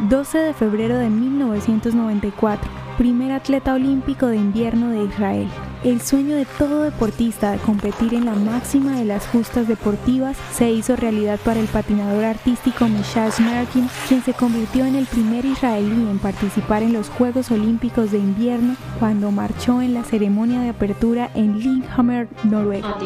12 de febrero de 1994, primer atleta olímpico de invierno de Israel. El sueño de todo deportista de competir en la máxima de las justas deportivas se hizo realidad para el patinador artístico Mishash Merkin, quien se convirtió en el primer israelí en participar en los Juegos Olímpicos de Invierno cuando marchó en la ceremonia de apertura en Lillehammer, Noruega.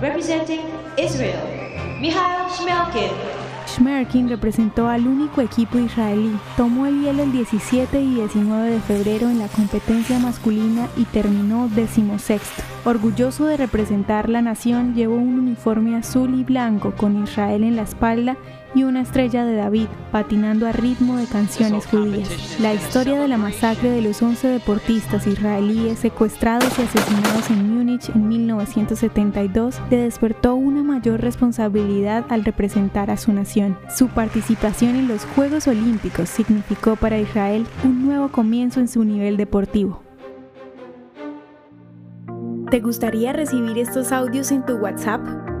representing Israel, Schmerkin representó al único equipo israelí, tomó el hielo el 17 y 19 de febrero en la competencia masculina y terminó decimosexto. Orgulloso de representar la nación, llevó un uniforme azul y blanco con Israel en la espalda y una estrella de David patinando a ritmo de canciones judías. La historia de la masacre de los 11 deportistas israelíes secuestrados y asesinados en Múnich en 1972 le despertó una mayor responsabilidad al representar a su nación. Su participación en los Juegos Olímpicos significó para Israel un nuevo comienzo en su nivel deportivo. ¿Te gustaría recibir estos audios en tu WhatsApp?